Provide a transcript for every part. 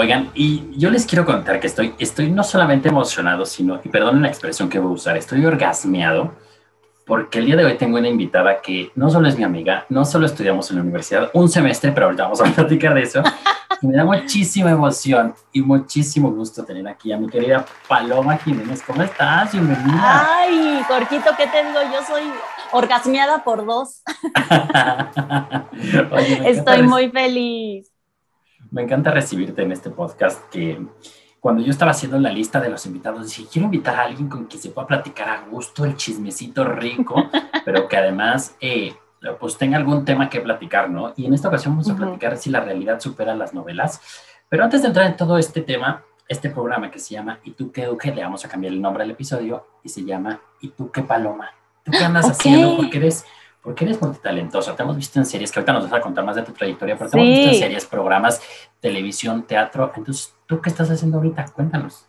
Oigan, y yo les quiero contar que estoy, estoy no solamente emocionado, sino, y perdonen la expresión que voy a usar, estoy orgasmeado porque el día de hoy tengo una invitada que no solo es mi amiga, no solo estudiamos en la universidad un semestre, pero ahorita vamos a platicar de eso. Y me da muchísima emoción y muchísimo gusto tener aquí a mi querida Paloma Jiménez. ¿Cómo estás? Bienvenida. Ay, Jorquito, ¿qué tengo? Yo soy orgasmeada por dos. Estoy muy feliz. Me encanta recibirte en este podcast que cuando yo estaba haciendo la lista de los invitados, dije, quiero invitar a alguien con quien se pueda platicar a gusto, el chismecito rico, pero que además eh, pues tenga algún tema que platicar, ¿no? Y en esta ocasión vamos a platicar si la realidad supera las novelas. Pero antes de entrar en todo este tema, este programa que se llama ¿Y tú qué, Duque? Le vamos a cambiar el nombre al episodio y se llama ¿Y tú qué, Paloma? ¿Tú qué andas haciendo? Porque eres porque eres multitalentosa. Te hemos visto en series, que ahorita nos vas a contar más de tu trayectoria, pero te hemos visto en series, programas, televisión, teatro. Entonces, ¿tú qué estás haciendo ahorita? Cuéntanos.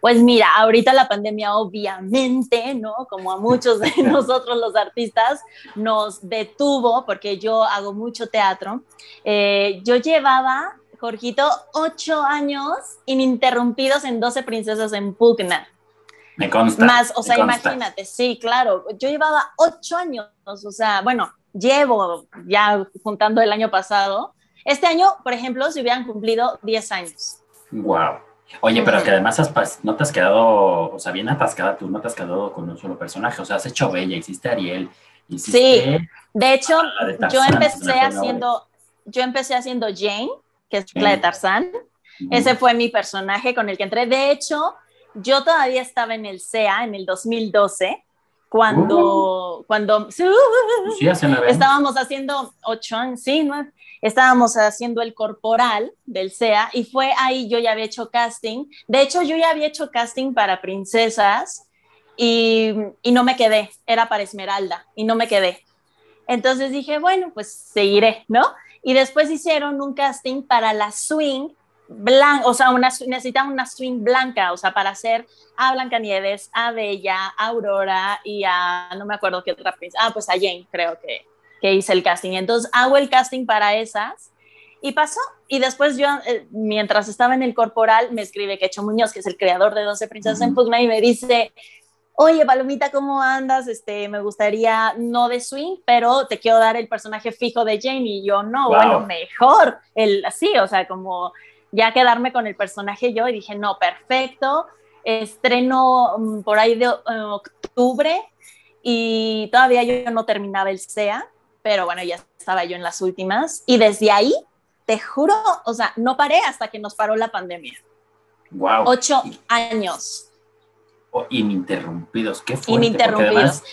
Pues mira, ahorita la pandemia obviamente, ¿no? Como a muchos de nosotros los artistas, nos detuvo porque yo hago mucho teatro. Eh, yo llevaba, Jorgito, ocho años ininterrumpidos en 12 princesas en Pugna. Me consta. Más, o sea, imagínate, sí, claro. Yo llevaba ocho años, o sea, bueno, llevo ya juntando el año pasado. Este año, por ejemplo, se hubieran cumplido 10 años. Wow. Oye, pero que además has, no te has quedado, o sea, bien atascada tú, no te has quedado con un solo personaje, o sea, has hecho Bella, hiciste Ariel, hiciste... Sí, de hecho, yo empecé haciendo, yo empecé haciendo Jane, que es la de Tarzán, ese fue mi personaje con el que entré, de hecho, yo todavía estaba en el CEA en el 2012, cuando, uh. cuando sí, estábamos haciendo ocho años, sí, estábamos haciendo el corporal del CEA y fue ahí yo ya había hecho casting. De hecho, yo ya había hecho casting para princesas y, y no me quedé, era para Esmeralda y no me quedé. Entonces dije, bueno, pues seguiré, ¿no? Y después hicieron un casting para la swing blanca, o sea, una, necesitan una swing blanca, o sea, para hacer a Blancanieves, a Bella, a Aurora y a, no me acuerdo qué otra princesa, ah, pues a Jane creo que, que hice el casting. Entonces hago el casting para esas y pasó. Y después yo, eh, mientras estaba en el corporal, me escribe Quecho Muñoz, que es el creador de 12 Princesas en Pugna, y me dice, oye, Palomita, ¿cómo andas? Este, me gustaría, no de swing, pero te quiero dar el personaje fijo de Jane. Y yo, no, bueno, mejor, el, así, o sea, como ya quedarme con el personaje yo y dije, no, perfecto, estreno mm, por ahí de eh, octubre y todavía yo no terminaba el SEA, pero bueno, ya estaba yo en las últimas y desde ahí, te juro, o sea, no paré hasta que nos paró la pandemia. Wow. Ocho años. Oh, ininterrumpidos, qué fuerte. Ininterrumpidos. Además,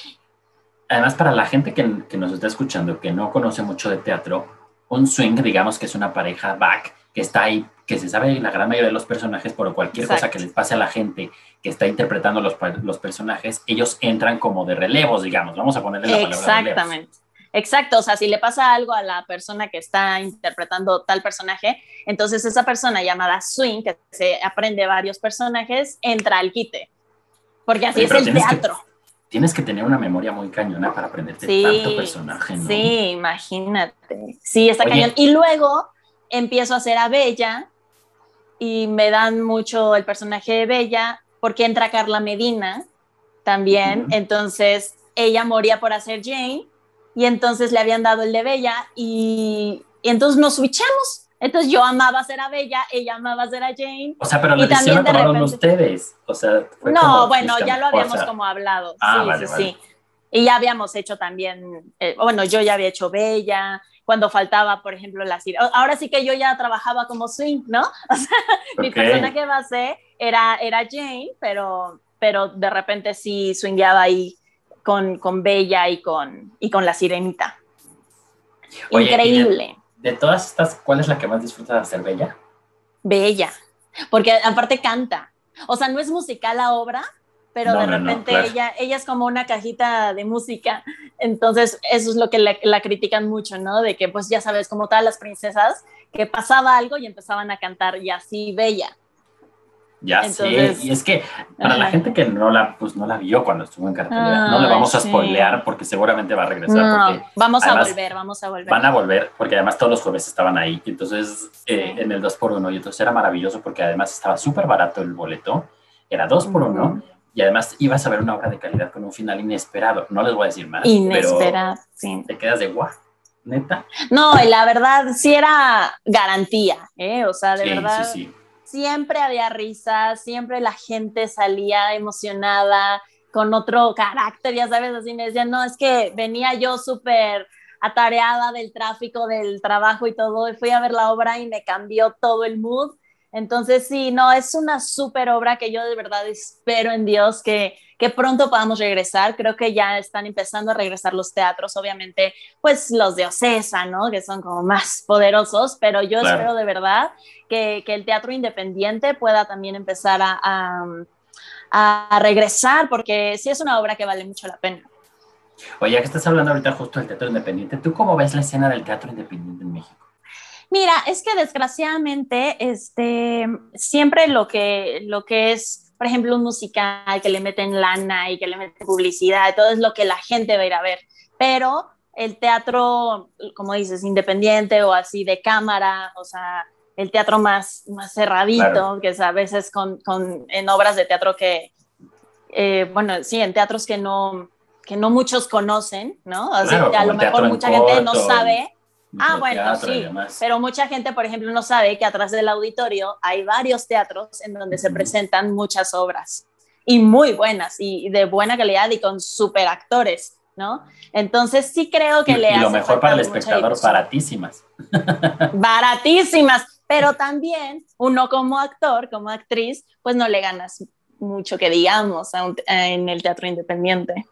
además, para la gente que, que nos está escuchando, que no conoce mucho de teatro, un swing, digamos que es una pareja back que está ahí, que se sabe la gran mayoría de los personajes, pero cualquier cosa que les pase a la gente que está interpretando los, los personajes, ellos entran como de relevos, digamos, vamos a ponerle la palabra Exactamente. Exacto, o sea, si le pasa algo a la persona que está interpretando tal personaje, entonces esa persona llamada swing, que se aprende varios personajes, entra al quite, porque así es el teatro. tienes que tener una memoria muy cañona para aprenderte tanto personaje, ¿no? Sí, imagínate. Sí, está cañón. Y luego empiezo a hacer a Bella y me dan mucho el personaje de Bella porque entra Carla Medina también, entonces ella moría por hacer Jane y entonces le habían dado el de Bella y, entonces nos switchamos. Entonces yo amaba ser a Bella, ella amaba ser a Jane. O sea, pero la decisión la tomaron ustedes. O sea, no, bueno, ya lo habíamos como hablado. Ah, sí, sí, sí. Y ya habíamos hecho también, eh, bueno, yo ya había hecho Bella, cuando faltaba, por ejemplo, la sirena. Ahora sí que yo ya trabajaba como swing, ¿no? O sea, mi personaje base era, era Jane, pero, pero de repente sí swingueaba ahí con, con Bella y con, y con la sirenita. Increíble. De, todas estas, ¿cuál es la que más disfrutas de hacer Bella? Bella, porque aparte canta. O sea, no es musical la obra, pero de repente ella, ella es como una cajita de música, entonces eso es lo que la, critican mucho, ¿no? De que pues ya sabes, como todas las princesas, que pasaba algo y empezaban a cantar y así bella. Ya sé, y es que para la gente que no la, pues no la vio cuando estuvo en cartelera, no le vamos a spoilear porque seguramente va a regresar. vamos a volver, vamos a volver. Van a volver porque además todos los jueves estaban ahí, entonces eh, en el 2x1 y entonces era maravilloso porque además estaba súper barato el boleto, era 2x1 y además ibas a ver una obra de calidad con un final inesperado, no les voy a decir más. Inesperado, sí. Te quedas de guau. ¿Neta? No, la verdad sí era garantía, ¿eh? O sea, de verdad. Sí, sí siempre había risa, siempre la gente salía emocionada, con otro carácter, ya sabes, así me decían, no, es que venía yo súper atareada del tráfico, del trabajo y todo, y fui a ver la obra y me cambió todo el mood. Entonces, sí, no, es una súper obra que yo de verdad espero en Dios que, que pronto podamos regresar. Creo que ya están empezando a regresar los teatros, obviamente, pues los de Ocesa, ¿no? Que son como más poderosos, pero yo espero de verdad que, que, el teatro independiente pueda también empezar a, a, regresar, porque sí es una obra que vale mucho la pena. Oye, ya que estás hablando ahorita justo del teatro independiente, ¿tú cómo ves la escena del teatro independiente en México? Mira, es que desgraciadamente, este, siempre lo que, lo que es, por ejemplo, un musical que le meten lana y que le meten publicidad, todo es lo que la gente va a ir a ver. Pero el teatro, como dices, independiente o así de cámara, o sea, el teatro más, más cerradito, que es a veces con, con, en obras de teatro que, eh, bueno, sí, en teatros que no, que no muchos conocen, ¿no? O sea, a lo mejor mucha gente no sabe Ah, bueno, sí, pero mucha gente, por ejemplo, no sabe que atrás del auditorio hay varios teatros en donde se presentan muchas obras y muy buenas y de buena calidad y con super actores, ¿no? Entonces sí creo que le y lo mejor para el espectador, baratísimas. Baratísimas, pero también uno como actor, como actriz, pues no le ganas mucho que digamos en el teatro independiente,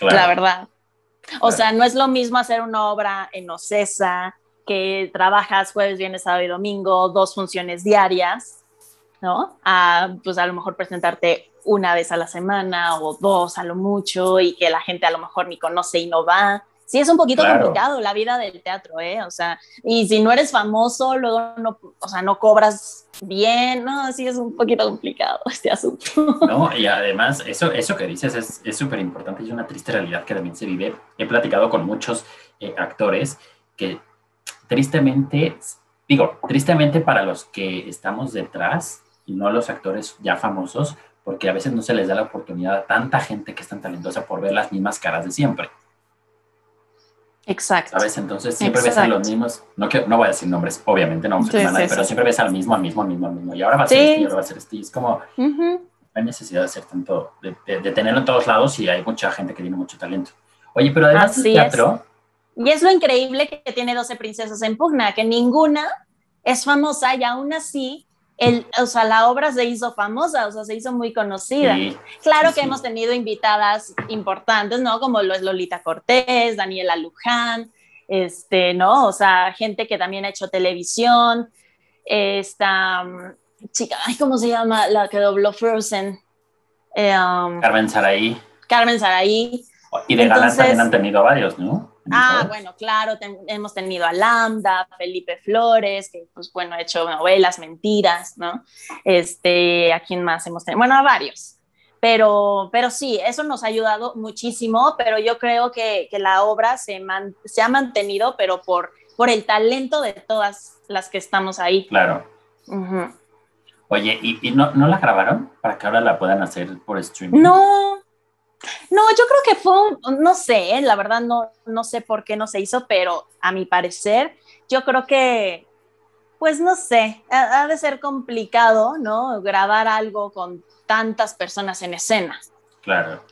la verdad. O sea, no es lo mismo hacer una obra en Ocesa, que trabajas jueves, viernes, sábado y domingo, dos funciones diarias, ¿no? A, pues a lo mejor presentarte una vez a la semana o dos a lo mucho y que la gente a lo mejor ni conoce y no va sí es un poquito complicado la vida del teatro, ¿eh? O sea, y si no eres famoso, luego no, o sea, no cobras bien, ¿no? Sí es un poquito complicado este asunto. No, y además, eso, eso que dices es súper importante y es una triste realidad que también se vive. He platicado con muchos eh, actores que tristemente, digo, tristemente para los que estamos detrás y no los actores ya famosos, porque a veces no se les da la oportunidad a tanta gente que es tan talentosa por ver las mismas caras de siempre. Exacto. ¿Sabes? Entonces siempre ves a los mismos, no, que, no voy a decir nombres, obviamente no pero siempre ves al mismo, al mismo, al mismo, al mismo. Y ahora va a ser este, y ahora va a ser este. es como, no hay necesidad de hacer tanto, de, de, tenerlo en todos lados y hay mucha gente que tiene mucho talento. Oye, pero además del teatro. Y es lo increíble que tiene 12 princesas en pugna, que ninguna es famosa y aún así el, o sea, la obra se hizo famosa, o sea, se hizo muy conocida. claro que hemos tenido invitadas importantes, ¿no? Como lo es Lolita Cortés, Daniela Luján, este, ¿no? O sea, gente que también ha hecho televisión, esta mm, chica, ay, ¿cómo se llama? La que dobló Frozen. Eh, um, Carmen Saraí. Carmen Saraí. Y de Entonces, también han tenido varios, ¿no? Ah, bueno, claro, hemos tenido a Lambda, Felipe Flores, que pues bueno, ha hecho novelas, mentiras, ¿no? Este, ¿a quién más hemos tenido? Bueno, a varios. Pero, pero sí, eso nos ha ayudado muchísimo, pero yo creo que, que la obra se, se ha mantenido, pero por, por el talento de todas las que estamos ahí. Claro. Oye, ¿y, y no, no, la grabaron para que ahora la puedan hacer por streaming? No, no, yo creo que fue, no sé, ¿eh? la verdad no, no sé por qué no se hizo, pero a mi parecer, yo creo que, pues no sé, ha, de ser complicado, ¿no? Grabar algo con tantas personas en escena. Claro.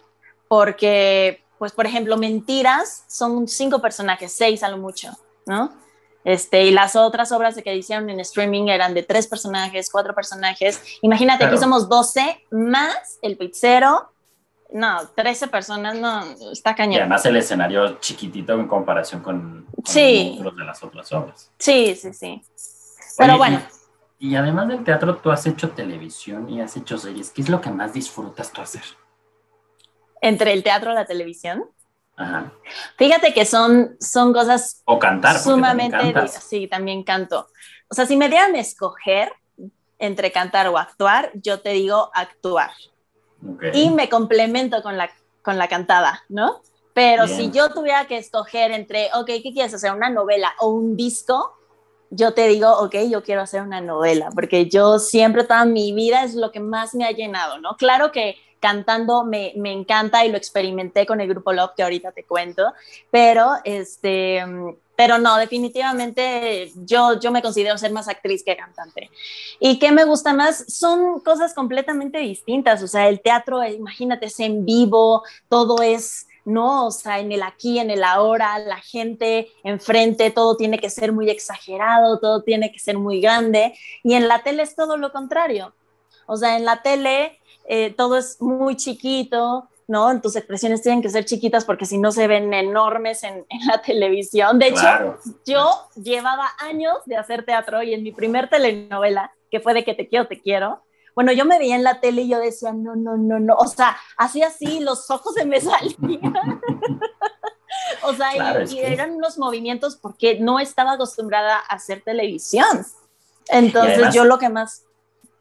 Porque, pues, por ejemplo, Mentiras son cinco personajes, seis a lo mucho, ¿no? Este, y las otras obras que hicieron en streaming eran de tres personajes, cuatro personajes. Imagínate, aquí somos 12 más el pizzero, no, 13 personas, no, está cañón. Y además el escenario chiquitito en comparación con, los de las otras obras. Sí, sí, sí. Pero bueno. Y, además del teatro, tú has hecho televisión y has hecho series. ¿Qué es lo que más disfrutas tú hacer? ¿Entre el teatro y la televisión? Ajá. Fíjate que son, son cosas... O cantar. Sumamente... Sí, también canto. O sea, si me dieran a escoger, entre cantar o actuar, yo te digo actuar. Y me complemento con la, con la cantada, ¿no? Pero si yo tuviera que escoger entre, ok, ¿qué quieres hacer? ¿Una novela o un disco? Yo te digo, ok, yo quiero hacer una novela, porque yo siempre, toda mi vida es lo que más me ha llenado, ¿no? Claro que cantando me, me encanta y lo experimenté con el grupo Love, que ahorita te cuento, pero este pero no, definitivamente yo, yo me considero ser más actriz que cantante. ¿Y qué me gusta más? Son cosas completamente distintas, o sea, el teatro, imagínate, es en vivo, todo es ¿no? O sea, en el aquí, en el ahora, la gente enfrente, todo tiene que ser muy exagerado, todo tiene que ser muy grande. Y en la tele es todo lo contrario. O sea, en la tele eh, todo es muy chiquito, ¿no? Tus expresiones tienen que ser chiquitas porque si no se ven enormes en, la televisión. De hecho, yo llevaba años de hacer teatro y en mi primer telenovela, que fue de Que te quiero, te quiero, bueno, yo me veía en la tele y yo decía, no, no, no, no, o sea, así así, los ojos se me salían. o sea, y, eran unos movimientos porque no estaba acostumbrada a hacer televisión. Entonces, yo lo que más...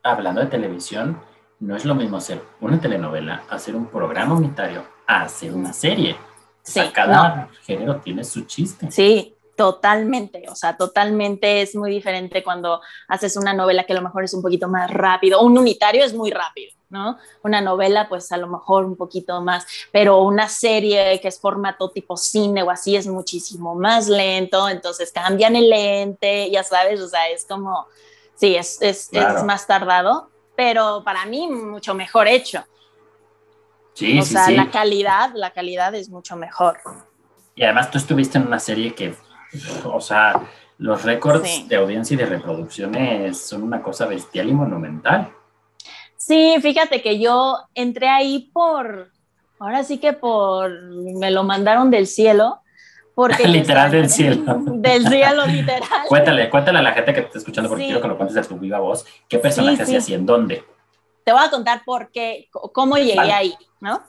Hablando de televisión, no es lo mismo hacer una telenovela, hacer un programa unitario, hacer una serie. Sí, cada género tiene su chiste. Sí, totalmente. O sea, totalmente es muy diferente cuando haces una novela que a lo mejor es un poquito más rápido. Un unitario es muy rápido, ¿no? Una novela, pues a lo mejor un poquito más, pero una serie que es formato tipo cine o así es muchísimo más lento. Entonces cambian el lente, ya sabes, o sea, es como, sí, es, es, es más tardado pero para mí mucho mejor hecho. Sí, o sea, la calidad, la calidad es mucho mejor. Y además tú estuviste en una serie que, o sea, los récords de audiencia y de reproducciones son una cosa bestial y monumental. Sí, fíjate que yo entré ahí por, ahora sí que por, me lo mandaron del cielo, porque literal del cielo. Del cielo, literal. cuéntale, cuéntale a la gente que te está escuchando, porque quiero que lo cuentes de tu viva voz. ¿Qué personaje hacías y en dónde? Te voy a contar por qué, cómo llegué ahí, ¿no?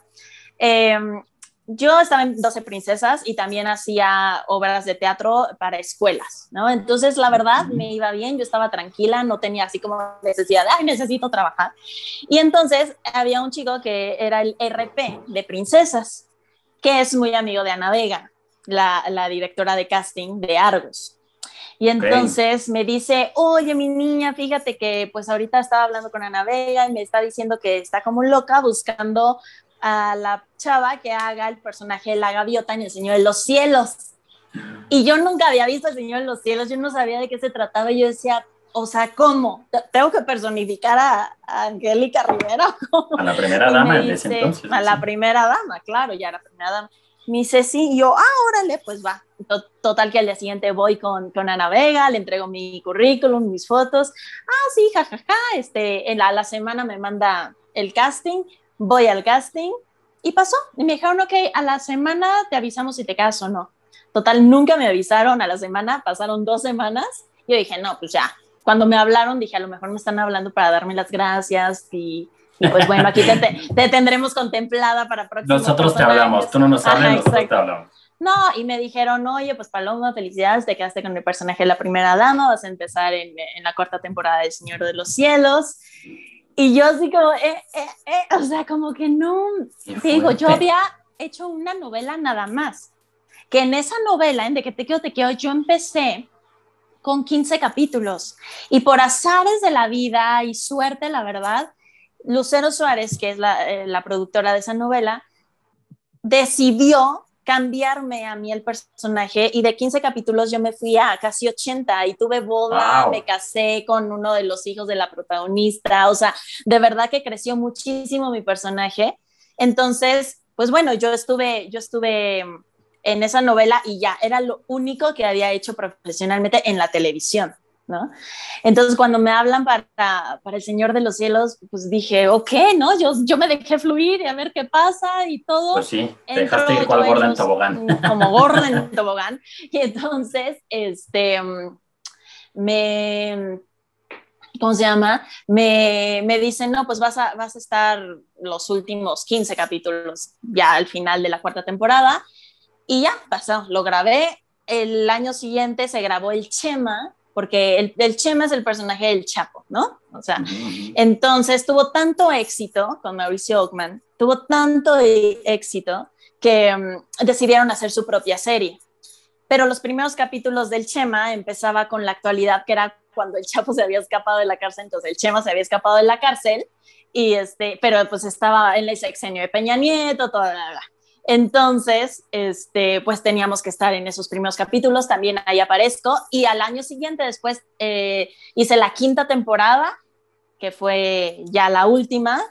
Em, yo estaba en 12 Princesas y también hacía obras de teatro para escuelas, ¿no? Entonces, la verdad, me iba bien, yo estaba tranquila, no tenía así como necesidad de, ay, necesito trabajar. Y entonces había un chico que era el RP de Princesas, que es muy amigo de Ana Vega la, directora de casting de Argos. Y entonces me dice, oye, mi niña, fíjate que pues ahorita estaba hablando con Ana Vega y me está diciendo que está como loca buscando a la chava que haga el personaje de la gaviota en El Señor de los Cielos. Y yo nunca había visto El Señor de los Cielos, yo no sabía de qué se trataba y yo decía, o sea, ¿cómo? ¿Tengo que personificar a, Angélica Rivera? A la primera dama en ese entonces. A la primera dama, claro, ya la primera dama. Me dice, sí, y yo, ah, órale, pues va. Total que al día siguiente voy con, con Ana Vega, le entrego mi currículum, mis fotos. Ah, sí, jajaja, ja, ja. este, en la, semana me manda el casting, voy al casting y pasó. Y me dijeron, ok, a la semana te avisamos si te casas o no. Total, nunca me avisaron a la semana, pasaron dos semanas. Yo dije, no, pues ya. Cuando me hablaron, dije, a lo mejor me están hablando para darme las gracias y pues bueno, aquí te, tendremos contemplada para próximos Nosotros te hablamos, tú no nos hablas, nosotros te hablamos. No, y me dijeron, oye, pues Paloma, felicidades, te quedaste con el personaje de la primera dama, vas a empezar en, en la cuarta temporada de Señor de los Cielos. Y yo así como, eh, eh, eh, o sea, como que no, digo, yo había hecho una novela nada más, que en esa novela, en De que te quiero, te quiero, yo empecé con 15 capítulos y por azares de la vida y suerte, la verdad, Lucero Suárez, que es eh, la, productora de esa novela, decidió cambiarme a mí el personaje y de 15 capítulos yo me fui a casi 80 y tuve boda, me casé con uno de los hijos de la protagonista, o sea, de verdad que creció muchísimo mi personaje. Entonces, pues bueno, yo estuve, yo estuve en esa novela y ya era lo único que había hecho profesionalmente en la televisión. ¿No? Entonces, cuando me hablan para, para El Señor de los Cielos, pues dije, ok, ¿no? Yo, yo me dejé fluir y a ver qué pasa y todo. Pues sí, te dejaste ir cual gorda en tobogán. Como gorda en tobogán. Y entonces, este, me... ¿Cómo se llama? Me, me dicen, no, pues vas a, vas a estar los últimos 15 capítulos ya al final de la cuarta temporada. Y ya pasó, lo grabé. El año siguiente se grabó el Chema, porque el, el, Chema es el personaje del Chapo, ¿no? O sea, entonces tuvo tanto éxito con Mauricio Ockman, tuvo tanto éxito que mm, decidieron hacer su propia serie. Pero los primeros capítulos del Chema empezaba con la actualidad, que era cuando el Chapo se había escapado de la cárcel, entonces el Chema se había escapado de la cárcel, y este, pero pues estaba en el sexenio de Peña Nieto, toda la, Entonces, este, pues teníamos que estar en esos primeros capítulos, también ahí aparezco, y al año siguiente después eh, hice la quinta temporada, que fue ya la última,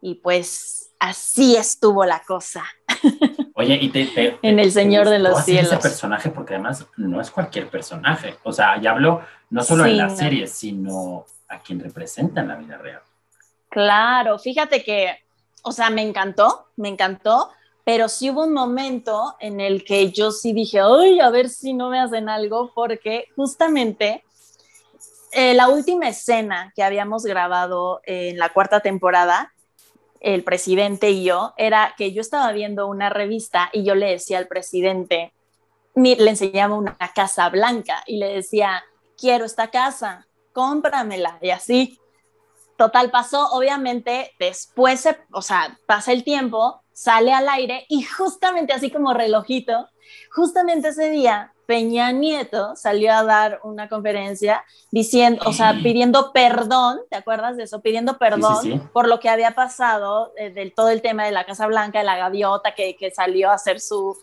y pues así estuvo la cosa. Oye, y te, en El Señor de los Cielos. ese personaje porque además no es cualquier personaje. O sea, ya hablo no solo en la serie, sino a quien representa en la vida real. Claro, fíjate que, o sea, me encantó, me encantó, pero sí hubo un momento en el que yo sí dije, uy, a ver si no me hacen algo, porque justamente eh, la última escena que habíamos grabado en la cuarta temporada el presidente y yo era que yo estaba viendo una revista y yo le decía al presidente, le enseñaba una casa blanca y le decía, quiero esta casa, cómpramela y así. Total pasó, obviamente, después, o sea, pasa el tiempo, sale al aire y justamente así como relojito, justamente ese día Peña Nieto salió a dar una conferencia diciendo, o sea, pidiendo perdón, ¿te acuerdas de eso? Pidiendo perdón por lo que había pasado eh, del todo el tema de la Casa Blanca, de la gaviota que, que salió a hacer su,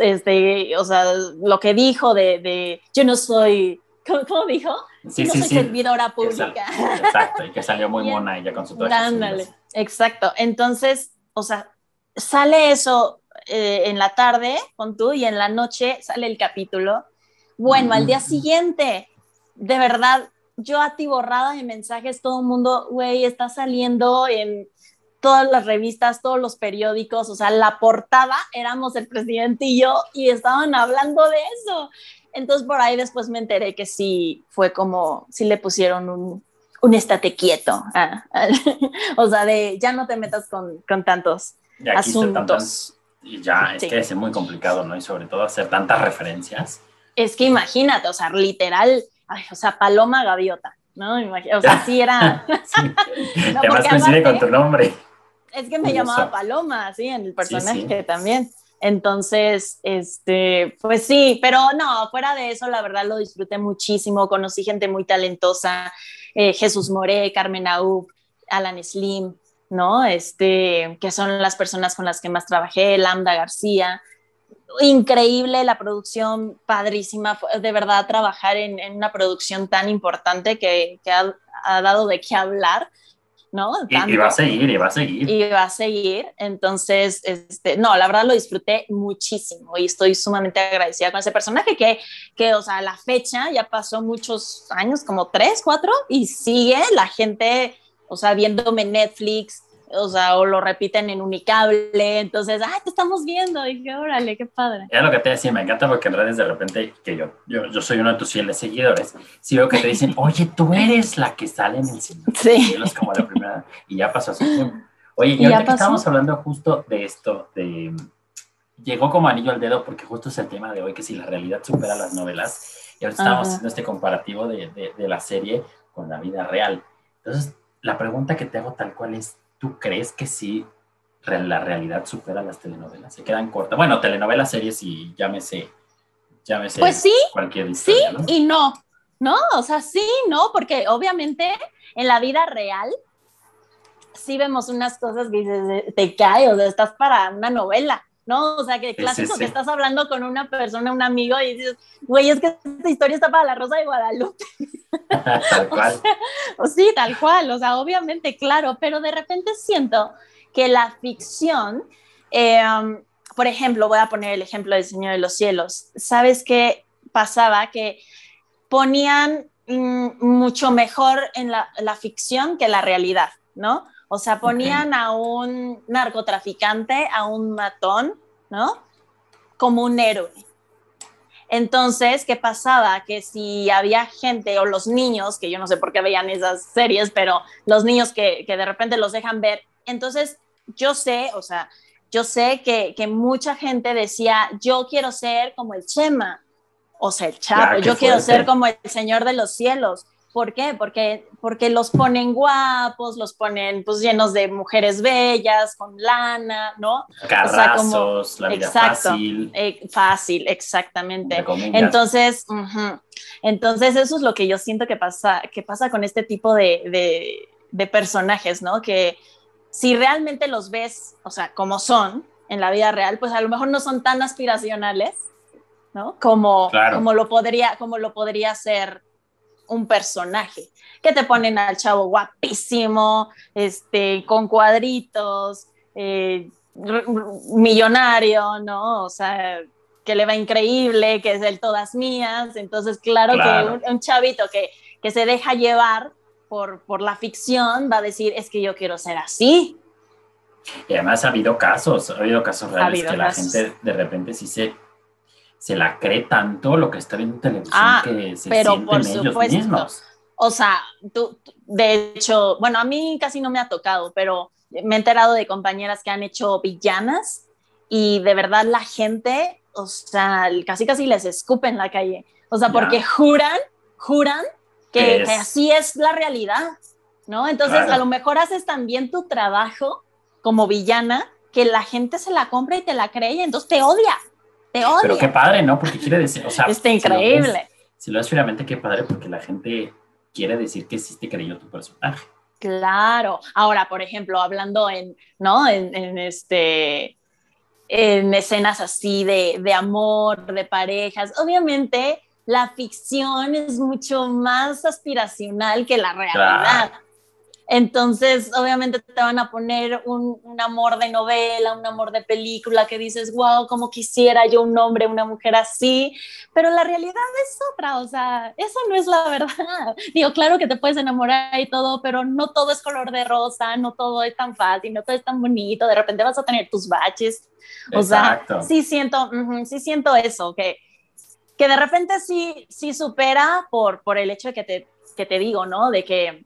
este, o sea, lo que dijo de, de yo no soy, ¿cómo, dijo? Sí, no soy servidora pública. Exacto, y que salió muy mona ella con su Ándale, exacto. Entonces, o sea, sale eso eh, en la tarde con tú y en la noche sale el capítulo. Bueno, al día siguiente, de verdad, yo atiborrada de mensajes, todo el mundo, güey, está saliendo en todas las revistas, todos los periódicos, o sea, la portada éramos el presidente y yo y estaban hablando de eso. Entonces por ahí después me enteré que sí fue como, sí le pusieron un, un estate quieto, o sea, de ya no te metas con, con tantos asuntos. Y ya, es que es muy complicado, ¿no? Y sobre todo hacer tantas referencias. Es que imagínate, o sea, literal, o sea, paloma gaviota, ¿no? o sea, sí era... sí. Además coincide con tu nombre. Es que me llamaba Paloma, sí, en el personaje también. Entonces, este, pues sí, pero no, fuera de eso, la verdad lo disfruté muchísimo, conocí gente muy talentosa, eh, Jesús Moré, Carmen Aub, Alan Slim, ¿no? Este, que son las personas con las que más trabajé, Lambda García. Increíble la producción, padrísima, de verdad trabajar en, una producción tan importante que, ha, dado de qué hablar, ¿no? Y, va a seguir, y va a seguir. Y va a seguir. Entonces, este, no, la verdad lo disfruté muchísimo y estoy sumamente agradecida con ese personaje que, que, o sea, la fecha ya pasó muchos años, como tres, cuatro, y sigue la gente o sea, viéndome Netflix, o sea, o lo repiten en Unicable, entonces, ¡ay, te estamos viendo! Y dije, órale, qué padre. Era lo que te decía, me encanta porque en redes de repente, que yo, yo, yo soy uno de tus fieles seguidores, si veo que te dicen, oye, tú eres la que sale en el cine. Sí. Y como la primera, y ya pasó su tiempo. Oye, y, ahorita que estábamos hablando justo de esto, de... Llegó como anillo al dedo porque justo es el tema de hoy, que si la realidad supera las novelas, y ahora estamos haciendo este comparativo de, de, de la serie con la vida real. Entonces, la pregunta que te hago tal cual es, ¿tú crees que sí la realidad supera las telenovelas? Se quedan cortas. Bueno, telenovelas, series y llámese, llámese pues sí, cualquier historia, sí y no, ¿no? O sea, sí, no, porque obviamente en la vida real sí vemos unas cosas que dices, te cae, o sea, estás para una novela. ¿No? O sea, que clásico que estás hablando con una persona, un amigo, y dices, güey, es que esta historia está para la Rosa de Guadalupe. tal cual. O sí, tal cual, o sea, obviamente, claro, pero de repente siento que la ficción, em, por ejemplo, voy a poner el ejemplo del Señor de los Cielos, ¿sabes qué pasaba? Que ponían mm, mucho mejor en la, la ficción que la realidad, ¿no? O sea, ponían a un narcotraficante, a un matón, ¿no? Como un héroe. Entonces, ¿qué pasaba? Que si había gente o los niños, que yo no sé por qué veían esas series, pero los niños que, de repente los dejan ver, entonces yo sé, o sea, yo sé que, que mucha gente decía, yo quiero ser como el Chema, o sea, el chavo, yo quiero ser como el Señor de los cielos. ¿Por qué? Porque, porque los ponen guapos, los ponen pues llenos de mujeres bellas, con lana, ¿no? Carrazos, la vida exacto, fácil. Eh, fácil, exactamente. Entonces, entonces eso es lo que yo siento que pasa, que pasa con este tipo de, de, de personajes, ¿no? Que si realmente los ves, o sea, como son en la vida real, pues a lo mejor no son tan aspiracionales, ¿no? Como, como, lo, podría, como lo podría ser un personaje, que te ponen al chavo guapísimo, este, con cuadritos, eh, millonario, ¿no? O sea, que le va increíble, que es el todas mías. Entonces, claro, que un, chavito que, que, se deja llevar por, por la ficción va a decir, es que yo quiero ser así. Y además ha habido casos, ha habido casos reales que la gente de repente sí se se la cree tanto lo que está viendo en televisión ah, que se pero sienten por ellos mismos. O sea, tú, de hecho, bueno, a mí casi no me ha tocado, pero me he enterado de compañeras que han hecho villanas y de verdad la gente, o sea, casi casi les escupe en la calle. O sea, porque juran, juran que, así es la realidad, ¿no? Entonces, a lo mejor haces también tu trabajo como villana que la gente se la compra y te la cree y entonces te odia. Pero qué padre, ¿no? Porque quiere decir, o sea, está increíble. Si lo ves, finalmente, qué padre, porque la gente quiere decir que sí te creyó tu personaje. Claro. Ahora, por ejemplo, hablando en, ¿no? En, este, en escenas así de, de amor, de parejas, obviamente la ficción es mucho más aspiracional que la realidad. Entonces, obviamente te van a poner un, amor de novela, un amor de película que dices, wow, como quisiera yo un hombre, una mujer así, pero la realidad es otra, o sea, eso no es la verdad. Digo, claro que te puedes enamorar y todo, pero no todo es color de rosa, no todo es tan fácil, no todo es tan bonito, de repente vas a tener tus baches. O sea, sí siento, sí siento eso, que, que de repente sí, sí supera por, por el hecho de que te, que te digo, ¿no? De que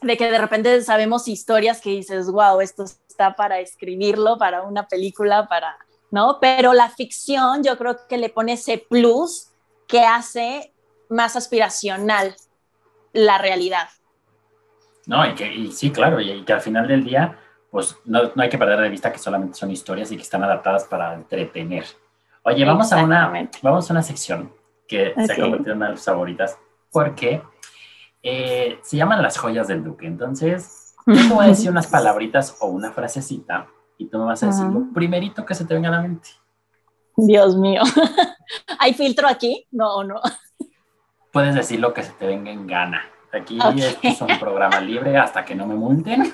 de que de repente sabemos historias que dices, wow, esto está para escribirlo, para una película, para, ¿no? Pero la ficción yo creo que le pone ese plus que hace más aspiracional la realidad. No, y que sí, claro, y, que al final del día, pues no, hay que perder de vista que solamente son historias y que están adaptadas para entretener. Oye, vamos a una, vamos a una sección que se ha convertido en una de las favoritas, porque eh, se llaman las joyas del duque. Entonces, yo te voy a decir unas palabritas o una frasecita y tú me vas a decir lo primerito que se te venga a la mente. Dios mío. ¿Hay filtro aquí? No, no. Puedes decir lo que se te venga en gana. Aquí es un programa libre hasta que no me multen.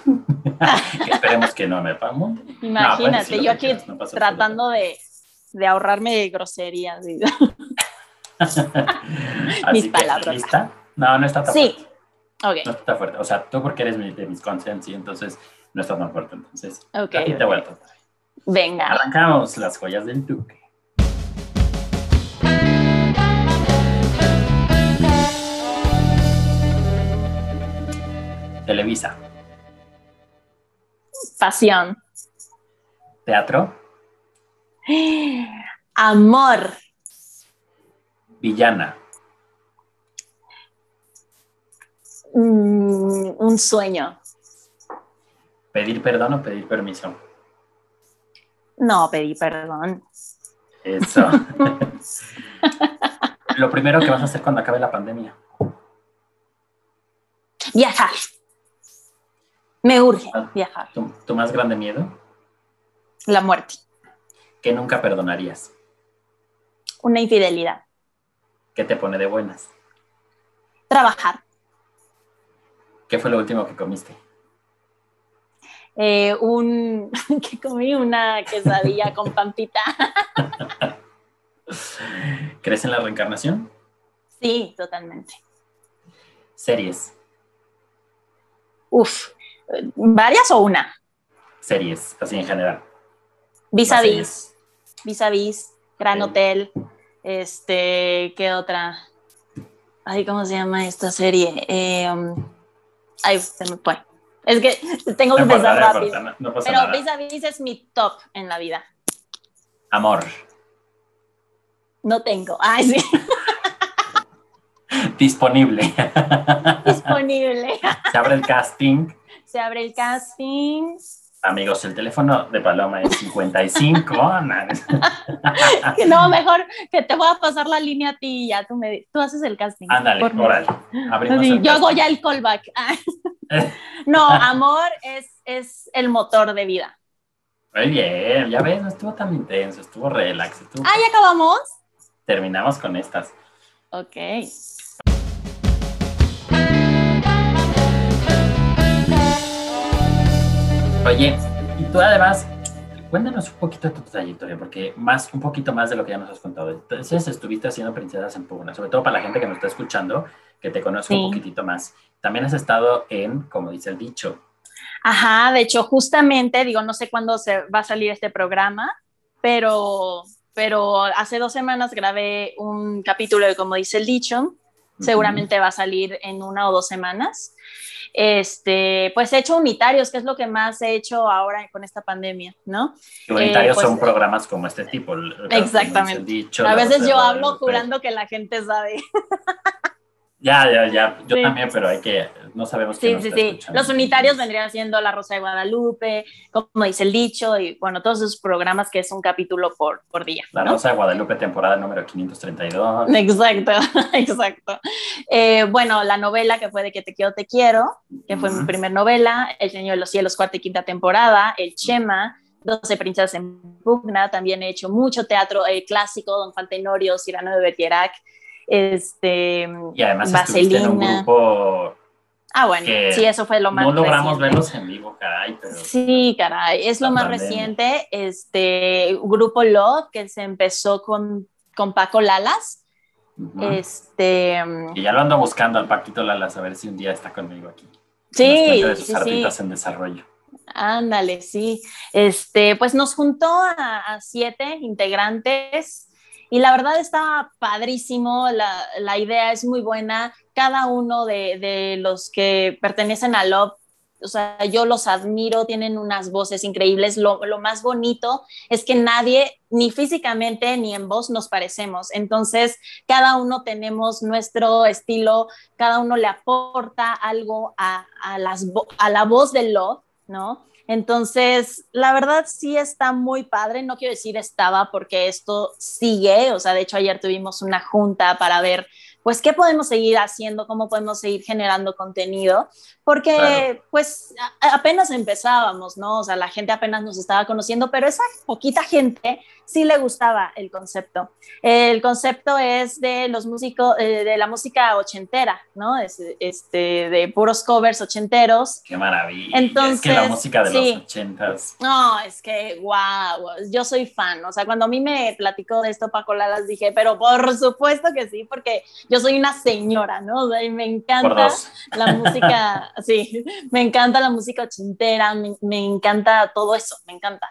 esperemos que no me multen. Imagínate, yo aquí tratando de, de, ahorrarme groserías. Mis palabras. ¿Lista? No, no está tan sí. fuerte. No está fuerte. O sea, tú porque eres de Wisconsin, sí, entonces no está tan fuerte. Entonces, okay, aquí te voy a Venga. Arrancamos las joyas del Duque. Televisa. Pasión. Teatro. Amor. Villana. Mm, un sueño. ¿Pedir perdón o pedir permiso? No, pedir perdón. Eso. Lo primero que vas a hacer cuando acabe la pandemia. Viajar. Me urge ah, viajar. ¿Tu, más grande miedo? La muerte. ¿Qué nunca perdonarías? Una infidelidad. ¿Qué te pone de buenas? Trabajar. ¿Qué fue lo último que comiste? Eh, un que comí una quesadilla con pampita. ¿Crees en la reencarnación? Sí, totalmente. Series. Uf, ¿varias o una? Series, así en general. Vis a vis. Vis a vis, Gran Hotel. Este, ¿qué otra? Ay, ¿cómo se llama esta serie? Eh, um, Ay, se me fue. Es que tengo que pensar rápido. Pero vis a vis es mi top en la vida. Amor. No tengo. Ay, sí. Disponible. Disponible. Se abre el casting. Se abre el casting. Amigos, el teléfono de Paloma es 55. no, mejor que te voy a pasar la línea a ti y ya tú, me, tú haces el casting. Ándale, órale. yo hago ya el callback. no, amor es, es el motor de vida. Muy bien, ya ves, no estuvo tan intenso, estuvo relax. Ah, ¿ya acabamos? Terminamos con estas. Ok. Oye, y tú además, cuéntanos un poquito de tu trayectoria, porque más, un poquito más de lo que ya nos has contado. Entonces, estuviste haciendo Princesas en Pugna, sobre todo para la gente que nos está escuchando, que te conozca un poquitito más. También has estado en, como dice el dicho. Ajá, de hecho, justamente, digo, no sé cuándo se va a salir este programa, pero, pero hace dos semanas grabé un capítulo de, como dice el dicho, seguramente va a salir en una o dos semanas este, pues he hecho unitarios, que es lo que más he hecho ahora con esta pandemia, ¿no? unitarios eh, son pues, programas como este tipo. Exactamente. a veces yo hablo jurando que la gente sabe. Ya, ya, ya. Yo también, pero hay que, no sabemos Sí, sí, sí. Los unitarios vendrían siendo La Rosa de Guadalupe, como dice el dicho, y bueno, todos esos programas que es un capítulo por, por día. La Rosa de Guadalupe, temporada número 532. Exacto, exacto. Eh, bueno, la novela que fue de Que te quiero, te quiero, que fue mi primer novela, El Señor de los Cielos, cuarta y quinta temporada, El Chema, 12 princesas en pugna, también he hecho mucho teatro eh, clásico, Don Juan Tenorio, Cyrano de Bergerac, este, y además Vaselina. en un grupo Ah, bueno, sí, eso fue lo más No logramos verlos en vivo, caray. Pero sí, caray, es lo más reciente. Este grupo Love, que se empezó con, con Paco Lalas. Este. Y ya lo ando buscando al Paquito Lalas, a ver si un día está conmigo aquí. Sí, de sus sí, en desarrollo. Ándale, sí. Este, pues nos juntó a siete integrantes y la verdad está padrísimo, la, la idea es muy buena. Cada uno de, de, los que pertenecen a Love, o sea, yo los admiro, tienen unas voces increíbles. Lo, lo, más bonito es que nadie, ni físicamente ni en voz, nos parecemos. Entonces, cada uno tenemos nuestro estilo, cada uno le aporta algo a, a, las, a la voz de Love, ¿no? Entonces, la verdad sí está muy padre, no quiero decir estaba porque esto sigue, o sea, de hecho ayer tuvimos una junta para ver pues qué podemos seguir haciendo, cómo podemos seguir generando contenido, porque pues apenas empezábamos, ¿no? O sea, la gente apenas nos estaba conociendo, pero esa poquita gente sí le gustaba el concepto. El concepto es de los músicos, eh, de la música ochentera, ¿no? Es, este, de puros covers ochenteros. Qué maravilla. Entonces, es que la música de los ochentas. No, es que, wow, yo soy fan. O sea, cuando a mí me platicó de esto Paco Lalas, dije, pero por supuesto que sí, porque yo soy una señora, ¿no? y me encanta la música, sí, me encanta la música ochentera, me, me encanta todo eso, me encanta.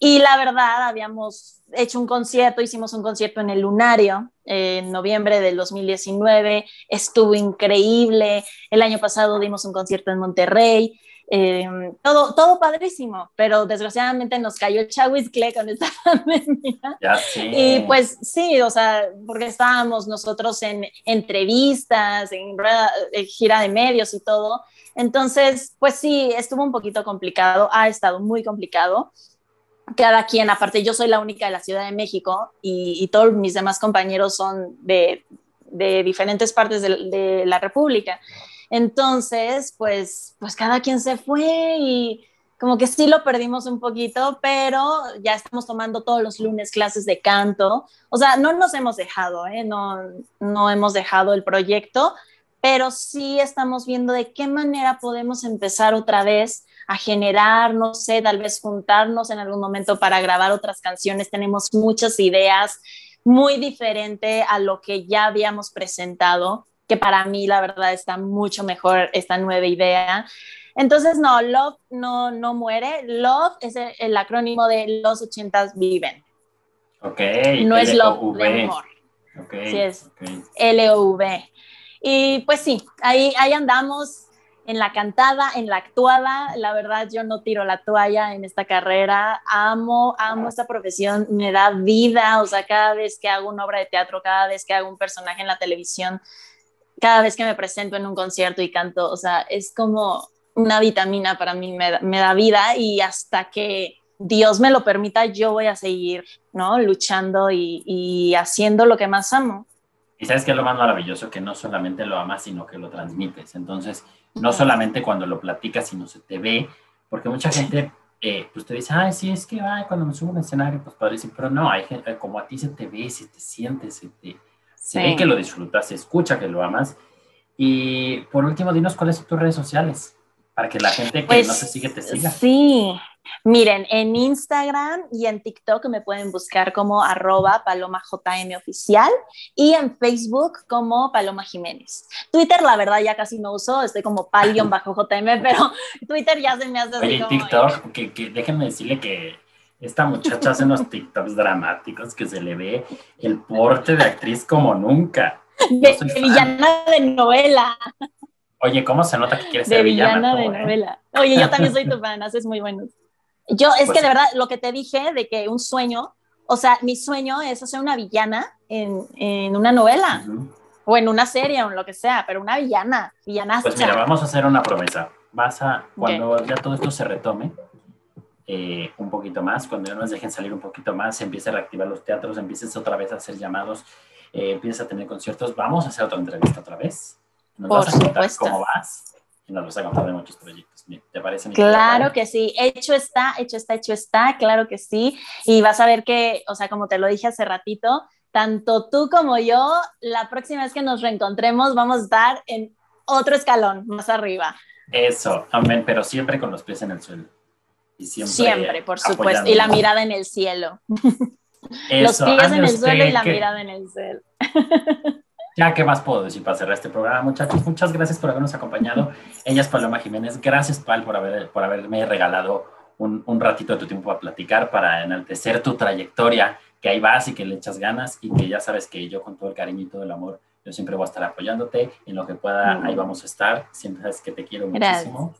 Y la verdad, habíamos hecho un concierto, hicimos un concierto en el Lunario en noviembre del 2019, estuvo increíble. El año pasado dimos un concierto en Monterrey, Em, todo, todo padrísimo, pero desgraciadamente nos cayó el Chahuizcle con esta pandemia. Ya sí. Y pues sí, o sea, porque estábamos nosotros en entrevistas, en, gira de medios y todo. Entonces, pues sí, estuvo un poquito complicado, ha estado muy complicado. Cada quien, aparte yo soy la única de la Ciudad de México y, y todos mis demás compañeros son de, de diferentes partes de, de la República. Entonces, pues, pues cada quien se fue y como que sí lo perdimos un poquito, pero ya estamos tomando todos los lunes clases de canto. O sea, no nos hemos dejado, ¿eh? no, no hemos dejado el proyecto, pero sí estamos viendo de qué manera podemos empezar otra vez a generar, no sé, tal vez juntarnos en algún momento para grabar otras canciones. Tenemos muchas ideas muy diferente a lo que ya habíamos presentado que para mí la verdad está mucho mejor esta nueva idea. Entonces, no, Love no, no muere. Love es el, acrónimo de Los ochentas viven. Ok. No es Love de amor. Ok. Sí es L-O-V. Y pues sí, ahí, ahí andamos en la cantada, en la actuada. La verdad, yo no tiro la toalla en esta carrera. Amo, amo esta profesión. Me da vida. O sea, cada vez que hago una obra de teatro, cada vez que hago un personaje en la televisión, cada vez que me presento en un concierto y canto, o sea, es como una vitamina para mí, me, me da vida y hasta que Dios me lo permita, yo voy a seguir, ¿no? Luchando y, y haciendo lo que más amo. Y sabes que es lo más maravilloso, que no solamente lo amas, sino que lo transmites. Entonces, no solamente cuando lo platicas, sino se te ve, porque mucha gente, eh, pues te dice, ay, sí, es que ay, cuando me subo a un escenario, pues decir, pero no, hay gente, como a ti se te ve, se te siente, se, te, ve que lo disfrutas, se escucha que lo amas. Y por último, dinos cuáles son tus redes sociales, para que la gente que no te pues, sigue te siga. Sí, Miren, en Instagram y en TikTok me pueden buscar como arroba paloma JM oficial y en Facebook como Paloma Jiménez. Twitter, la verdad, ya casi no uso, estoy como palion bajo JM, pero Twitter ya se me hace así Oye, TikTok, que, déjenme decirle que esta muchacha hace unos TikToks dramáticos que se le ve el porte de actriz como nunca. De, villana de novela. Oye, ¿cómo se nota que quieres ser villana? de eh? novela. Oye, yo también soy tu fan, haces muy buenos. Yo, es pues que de verdad, lo que te dije de que un sueño, o sea, mi sueño es hacer una villana en, en una novela o en una serie o en lo que sea, pero una villana, villana. Pues mira, vamos a hacer una promesa. Vas a, cuando ya todo esto se retome, eh, un poquito más, cuando ya nos dejen salir un poquito más, se empiece a reactivar los teatros, empieces otra vez a hacer llamados, eh, empieces a tener conciertos, vamos a hacer otra entrevista otra vez. Nos Por vas a supuesto. cómo vas y nos vas a contar de muchos proyectos. ¿Te parece? Claro que sí, hecho está, hecho está, hecho está, claro que sí. Y vas a ver que, o sea, como te lo dije hace ratito, tanto tú como yo, la próxima vez que nos reencontremos vamos a estar en otro escalón más arriba. Eso, amén, pero siempre con los pies en el suelo. Y siempre, siempre por supuesto. Y la mirada en el cielo. los pies en el suelo y la mirada en el cielo. Ya, ¿qué más puedo decir para cerrar este programa, muchachos? Muchas gracias por habernos acompañado. Ella es Paloma Jiménez. Gracias, Pal, por, haber, por haberme regalado un, un, ratito de tu tiempo para platicar, para enaltecer tu trayectoria, que ahí vas y que le echas ganas y que ya sabes que yo con todo el cariño y todo el amor, yo siempre voy a estar apoyándote en lo que pueda, ahí vamos a estar. Siempre sabes que te quiero muchísimo.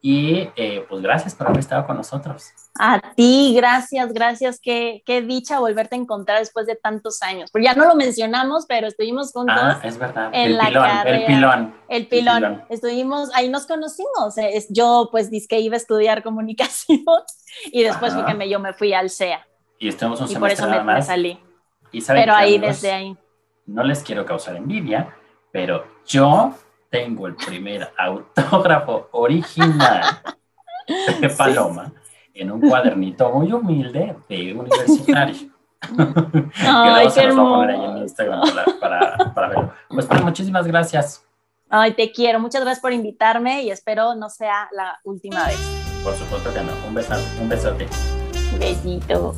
Y eh, pues gracias por haber estado con nosotros. A ti, gracias, gracias. Qué, qué dicha volverte a encontrar después de tantos años. Porque ya no lo mencionamos, pero estuvimos juntos. Ah, es verdad. En el, la pilón, el pilón. El pilón. Estuvimos, ahí nos conocimos. Eh, yo pues que iba a estudiar comunicación y después fue que me, yo me fui al CEA. Y estuvimos un Y por eso me, salí. Y pero ahí, desde ahí. No les quiero causar envidia, pero yo tengo el primer autógrafo original de Paloma en un cuadernito muy humilde de universitario. Ay, qué hermoso. a poner ahí en Instagram para, para, verlo. Pues, pues muchísimas gracias. Ay, te quiero. Muchas gracias por invitarme y espero no sea la última vez. Por supuesto que no. Un besote. Un besote. Besito.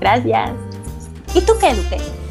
Gracias. ¿Y tú qué, Duque?